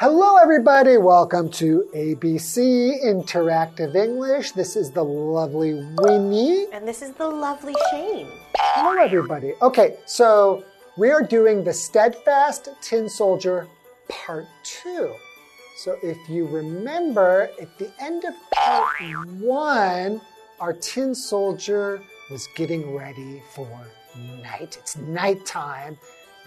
Hello, everybody. Welcome to ABC Interactive English. This is the lovely Winnie. And this is the lovely Shane. Hello, everybody. Okay, so we are doing the Steadfast Tin Soldier Part 2. So if you remember, at the end of Part 1, our tin soldier was getting ready for night. It's nighttime.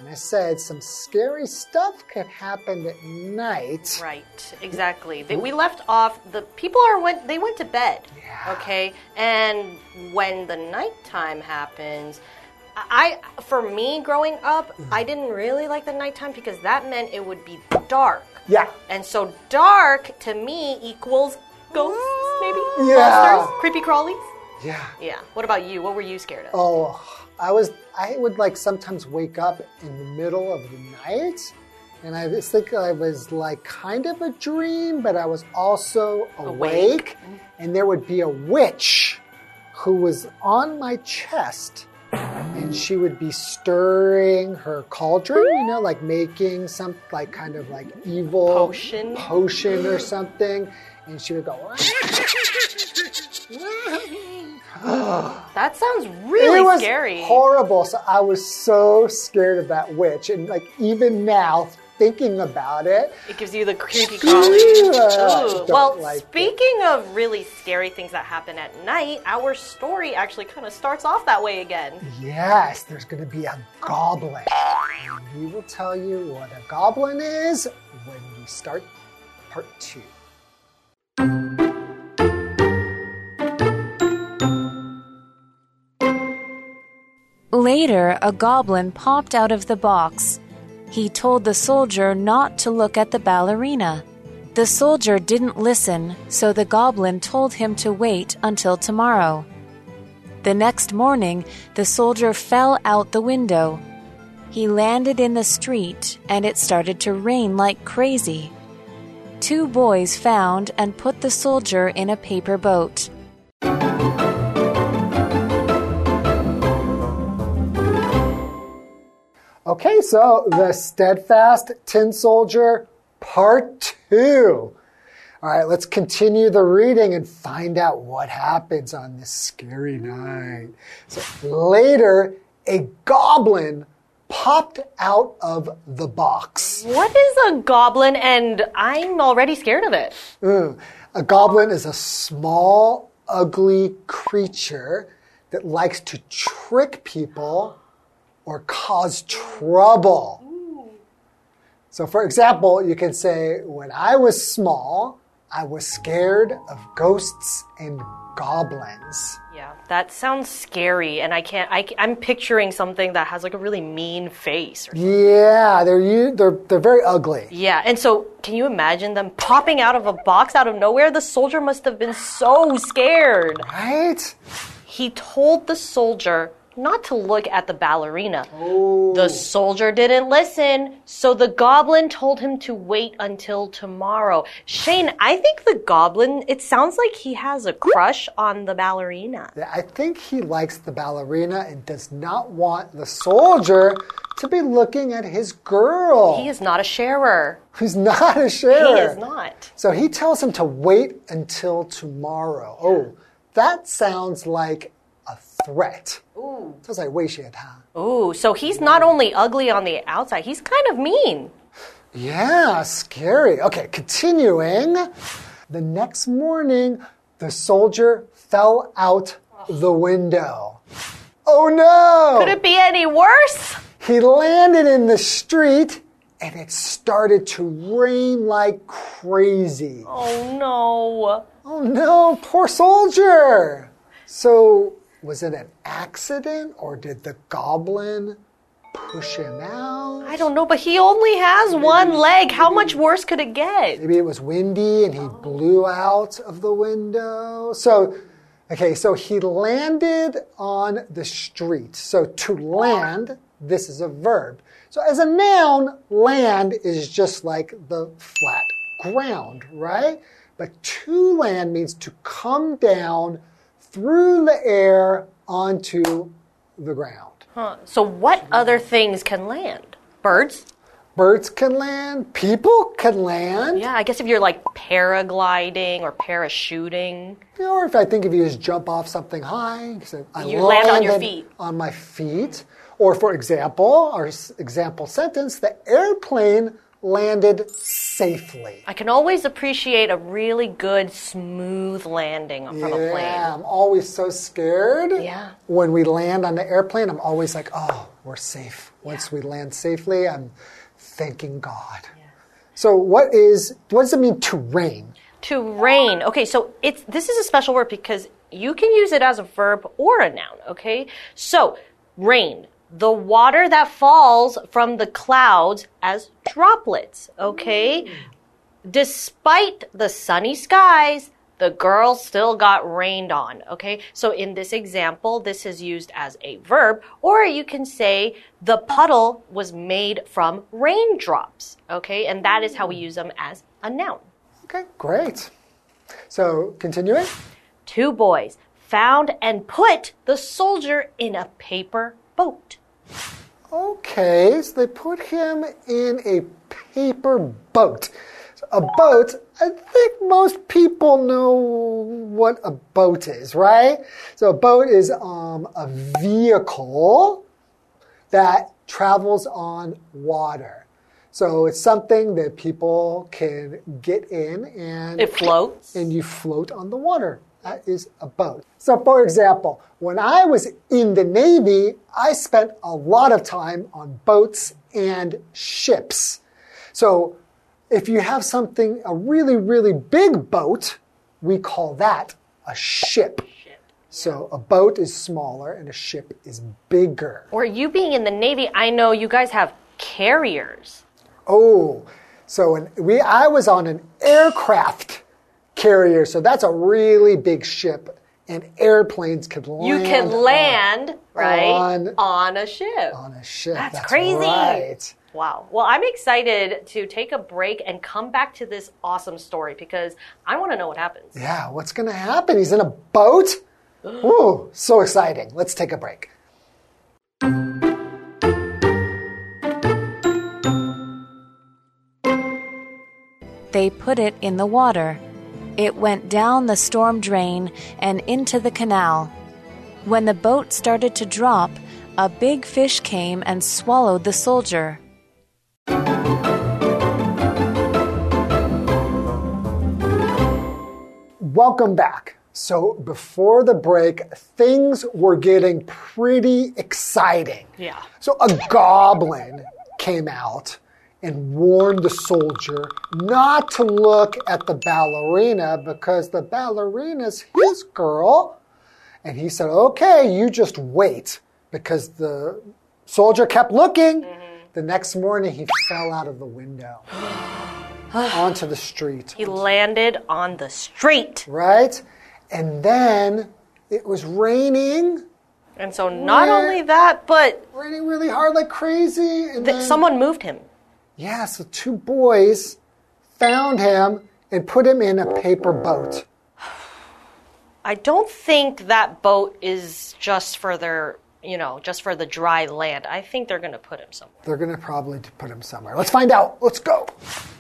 And I said some scary stuff could happen at night. Right, exactly. They, we left off the people are went they went to bed. Yeah. Okay? And when the nighttime happens, I for me growing up, Mm. I didn't really like the nighttime because that meant it would be dark. Yeah. And so dark to me equals ghosts, maybe? Yeah. Monsters? Creepy crawlies? Yeah. Yeah. What about you? What were you scared of? Oh, I was, I would like sometimes wake up in the middle of the night. And I was think I was like kind of a dream, but I was also awake. Awake. And there would be a witch who was on my chest. And she would be stirring her cauldron, you know, like making some like kind of like evil Potion? potion or something. And she would go, That sounds really it was scary. horrible. So I was so scared of that witch, and like even now, thinking about it, It gives you the creepy crawlies. Well, like it. speaking of really scary things that happen at night, our story actually kind of starts off that way again. yes, there's going to be a goblin. And we will tell you what a goblin is when we start part two. Later, a goblin popped out of the box. He told the soldier not to look at the ballerina. The soldier didn't listen, so the goblin told him to wait until tomorrow. The next morning, the soldier fell out the window. He landed in the street, and it started to rain like crazy. Two boys found and put the soldier in a paper boat. So the steadfast tin soldier part two. All right, let's continue the reading and find out what happens on this scary night. So later, a goblin popped out of the box. What is a goblin? And I'm already scared of it. Mm. A goblin is a small, ugly creature that likes to trick people or cause trouble. So, for example, you can say, When I was small, I was scared of ghosts and goblins. Yeah, that sounds scary, and I can't. I, am picturing something that has like a really mean face. Or, Yeah, they're, they're, they're very ugly. yeah, and so can you imagine them popping out of a box out of nowhere? The soldier must have been so scared. Right? He told the soldier not to look at the ballerina. Oh. The soldier didn't listen, so the goblin told him to wait until tomorrow. Shane, I think the goblin, it sounds like he has a crush on the ballerina. Yeah, I think he likes the ballerina and does not want the soldier to be looking at his girl. He is not a sharer. He's not a sharer. He is not. So he tells him to wait until tomorrow. Oh, that sounds like threat. Ooh. sounds like 威胁他. Ooh, so he's not only ugly on the outside, he's kind of mean. Yeah, scary. Okay, continuing. The next morning, the soldier fell out the window. Oh no! Could it be any worse? He landed in the street and it started to rain like crazy. Oh no. Oh no, poor soldier! So, was it an accident or did the goblin push him out? I don't know, but he only has one leg. How much worse could it get? Maybe it was windy and he blew out of the window. So, okay, so he landed on the street. So, to land, this is a verb. So, as a noun, land is just like the flat ground, right? But to land means to come down through the air onto the ground. Huh. So, what other things can land? Birds? Birds can land, people can land. Yeah, I guess if you're like paragliding or parachuting. Or if I think if you just jump off something high, I You land on your feet. On my feet. Or for example, our example sentence, the airplane landed safely. I can always appreciate a really good, smooth landing from a plane. Yeah. I'm always so scared. Yeah. When we land on the airplane, I'm always like, oh, we're safe. Once we land safely, I'm thanking God. So what is what does it mean to rain? To rain. Okay, so it's this is a special word because you can use it as a verb or a noun, okay? So, rain. The water that falls from the clouds as droplets, okay? Mm. Despite the sunny skies, the girl still got rained on, okay? So in this example, this is used as a verb, or you can say the puddle was made from raindrops, okay? And that is how we mm. use them as a noun. Okay, great. So continuing. Two boys found and put the soldier in a paper boat. Okay, so they put him in a paper boat. So a boat, I think most people know what a boat is, right? So a boat is um, a vehicle that travels on water. So it's something that people can get in and It floats. and you float on the water. That is a boat. So, for example, when I was in the Navy, I spent a lot of time on boats and ships. So, if you have something, a really, really big boat, we call that a ship. So, a boat is smaller and a ship is bigger. Or you being in the Navy, I know you guys have carriers. Oh, so we I was on an aircraft carrier, so that's a really big ship, and airplanes could land. You can on- land, right, on- on a ship. on a ship. That's That's crazy. Right. Wow. Well, I'm excited to take a break and come back to this awesome story because I want to know what happens. Yeah, what's going to happen? He's in a boat. Ooh, so exciting! Let's take a break. They put it in the water. It went down the storm drain and into the canal. When the boat started to drop, a big fish came and swallowed the soldier. Welcome back. So before the break, things were getting pretty exciting. Yeah. So a goblin came out and warned the soldier not to look at the ballerina because the ballerina's his girl. And he said, okay, you just wait because the soldier kept looking. Mm-hmm. The next morning, he fell out of the window onto the street. He landed on the street. Right? And then it was raining, And so not Where- only that, but raining really hard like crazy. And th- then, someone moved him. Yeah, so two boys found him and put him in a paper boat. I don't think that boat is just for their, you know, just for the dry land. I think they're going to put him somewhere. They're going to probably put him somewhere. Let's find out. Let's go.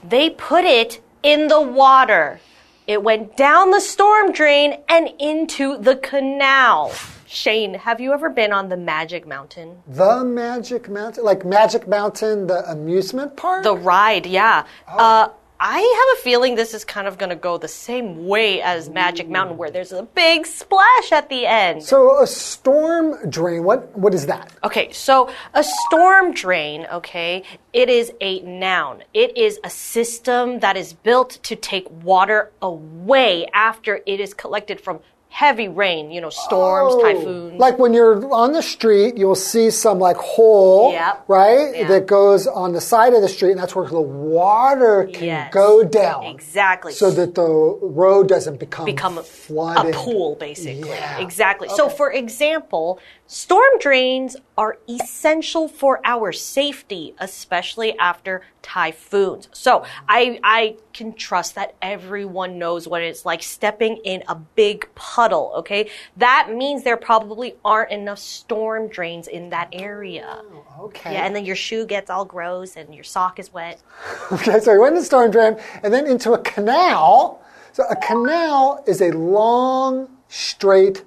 They put it in the water. It went down the storm drain and into the canal. Shane, have you ever been on the Magic Mountain? The Magic Mountain, like Magic Mountain, the amusement park? The ride, yeah. Uh, I have a feeling this is kind of going to go the same way as Magic Mountain, where there's a big splash at the end. so a storm drain, what, what is that? Okay, so a storm drain, okay, it is a noun. It is a system that is built to take water away after it is collected from heavy rain, you know, storms, Oh, typhoons. Like when you're on the street, you'll see some like hole, Yep. right? Yeah. That goes on the side of the street, and that's where the water can Yes. go down. Exactly. So that the road doesn't become, become a, flooded. a pool, basically. Yeah. Exactly. So, for example, Storm drains are essential for our safety, especially after typhoons. So I, I can trust that everyone knows what it's like stepping in a big puddle, okay? That means there probably aren't enough storm drains in that area. Oh, okay. Yeah, and then your shoe gets all gross and your sock is wet. Okay, so he went in the storm drain and then into a canal. So a canal is a long, straight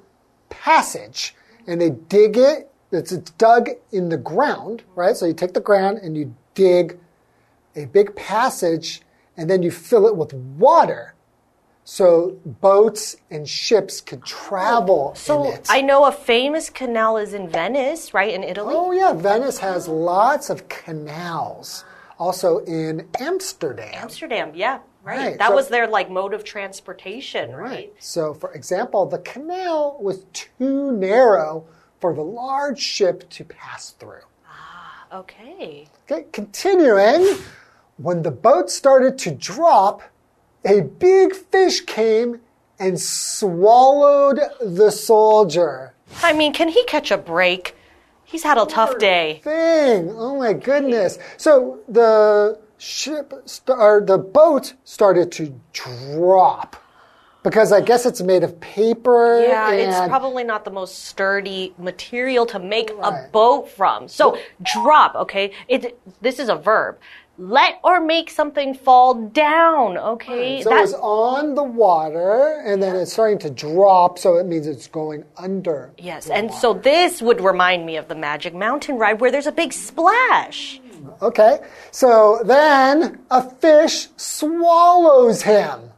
passage, and they dig it. It's, dug in the ground, right? So you take the ground and you dig a big passage, and then you fill it with water. So boats and ships could travel oh, in So. I know a famous canal is in Venice, right, in Italy? Oh, yeah, Venice has lots of canals. Also in Amsterdam. Amsterdam, yeah, right. Right, That so- was their like mode of transportation, right? right? So, for example, the canal was too narrow for the large ship to pass through. Ah, Okay. Okay, continuing, when the boat started to drop, a big fish came and swallowed the soldier. I mean, can he catch a break? He's had a tough day. Thing. Oh my goodness. So the ship or the boat started to drop because I guess it's made of paper. Yeah, it's probably not the most sturdy material to make a boat from. So drop, okay? It this is a verb. Let or make something fall down, okay? So it was on the water, and then it's starting to drop, so it means it's going under. yes, and so this would remind me of the Magic Mountain ride where there's a big splash. Okay, so then a fish swallows him.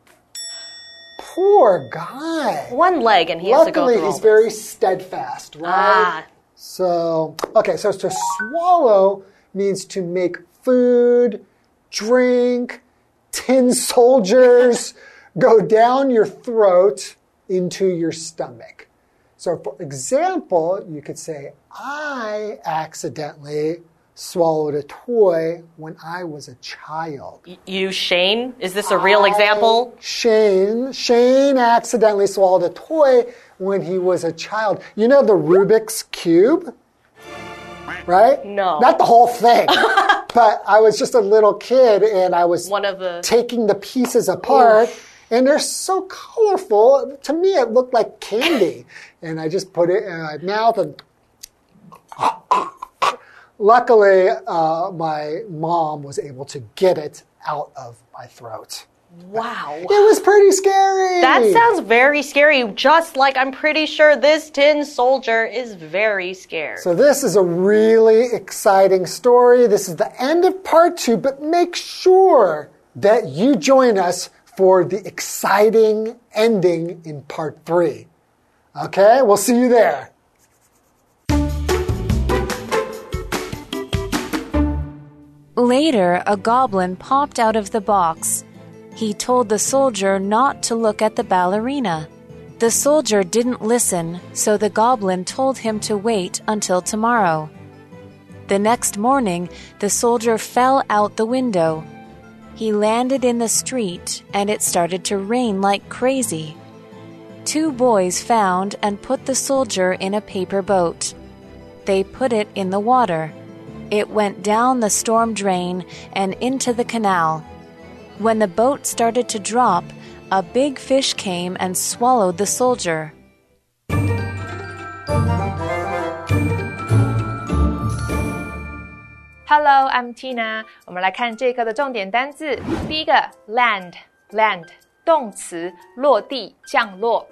Poor guy. One leg and he has to go Luckily, he's very steadfast, right? Ah, So, okay, so to swallow means to make food, drink, tin soldiers go down your throat into your stomach. So, for example, you could say, I accidentally swallowed a toy when I was a child. you Shane, is this a real example? Shane, Shane accidentally swallowed a toy when he was a child. You know the Rubik's Cube? Right? No. Not the whole thing. but I was just a little kid and I was One of the taking the pieces apart. And they're so colorful. To me, it looked like candy. and I just put it in my mouth and luckily, uh, my mom was able to get it out of my throat. Wow. It was pretty scary. That sounds very scary, just like I'm pretty sure this tin soldier is very scared. So this is a really exciting story. This is the end of part two, but make sure that you join us for the exciting ending in part three. Okay, we'll see you there. Later, a goblin popped out of the box. He told the soldier not to look at the ballerina. The soldier didn't listen, so the goblin told him to wait until tomorrow. The next morning, the soldier fell out the window. He landed in the street, and it started to rain like crazy. Two boys found and put the soldier in a paper boat. They put it in the water. It went down the storm drain and into the canal. When the boat started to drop, a big fish came and swallowed the soldier. Hello, I'm Tina。我们来看这课的重点单字。第一个，land，land，动词，落地、降落。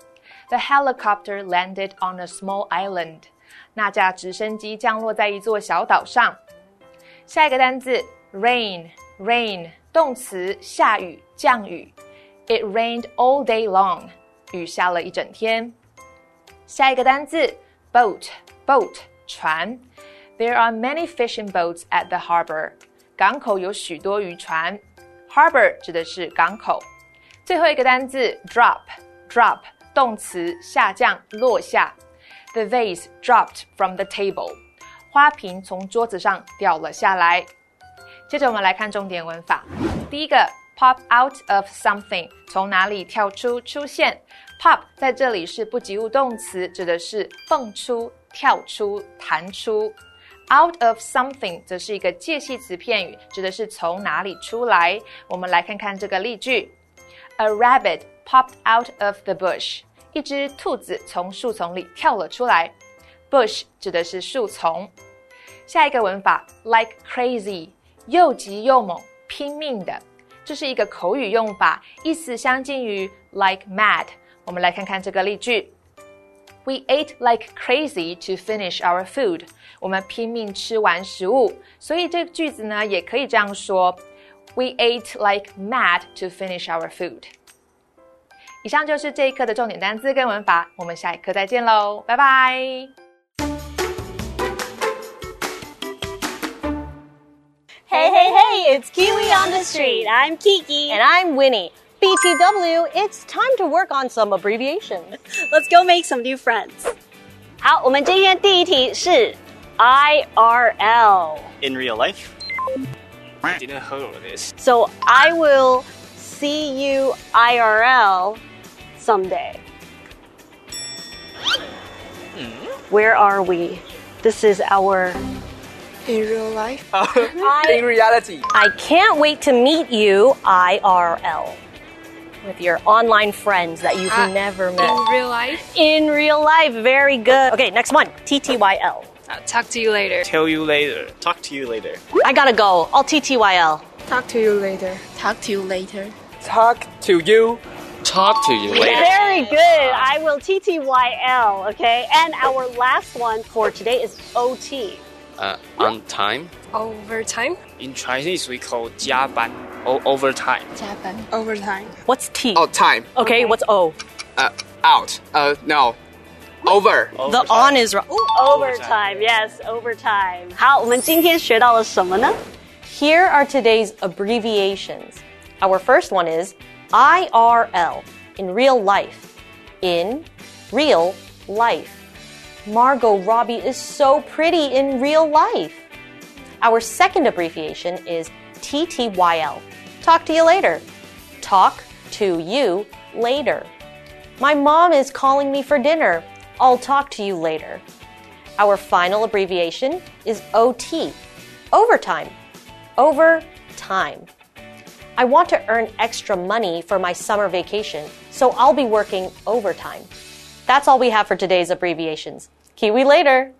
The helicopter landed on a small island。那架直升机降落在一座小岛上。 下一个单字，rain，rain，动词，下雨、降雨。It rained all day long。雨下了一整天。下一个单字，boat，boat，船。There are many fishing boats at the harbor. 港口有许多渔船。Harbor 指的是港口。最后一个单字 drop，drop 动词下降、落下。The vase dropped from the table. 花瓶从桌子上掉了下来。接着我们来看重点文法。第一个 pop out of something 从哪里跳出、出现。Pop 在这里是不及物动词，指的是蹦出、跳出、弹出。Out of something 则是一个介系词片语，指的是从哪里出来。我们来看看这个例句：A rabbit popped out of the bush。一只兔子从树丛里跳了出来。Bush 指的是树丛。下一个文法，like crazy，又急又猛，拼命的。这是一个口语用法，意思相近于 like mad。我们来看看这个例句：We ate like crazy to finish our food。我们拼命吃完食物，所以这个句子呢也可以这样说：We ate like mad to finish our food。以上就是这一课的重点单词跟文法，我们下一课再见喽，拜拜。it's Kiwi on the street. I'm Kiki. And I'm Winnie. BTW, it's time to work on some abbreviations. Let's go make some new friends. 好，我们今天第一题是 IRL. In real life? I didn't heard of this. So I will see you IRL someday. Where are we? This is our in real life? In reality. I can't wait to meet you IRL with your online friends that you've Uh, never met. In real life? In real life, very good. Okay, next one TTYL. I'll talk to you later. Tell you later. Talk to you later. I gotta go. I'll TTYL. Talk to you later. Talk to you later. Talk to you. Talk to you later. Very good. I will TTYL, okay? And our last one for today is OT Uh, on time. Overtime? In Chinese, we call 加班 o overtime. 加班 Overtime. What's T? Oh, time. Okay, what's O? Uh, out. Uh, no. Over. The on is wrong. Overtime, yes, overtime. 好，我们今天学到了什么呢？ Here are today's abbreviations. Our first one is IRL, in real life. In real life. Margot Robbie is so pretty in real life. Our second abbreviation is TTYL. Talk to you later. Talk to you later. My mom is calling me for dinner. I'll talk to you later. Our final abbreviation is OT. Overtime. Over time. I want to earn extra money for my summer vacation, so I'll be working overtime. That's all we have for today's abbreviations. Kiwi later!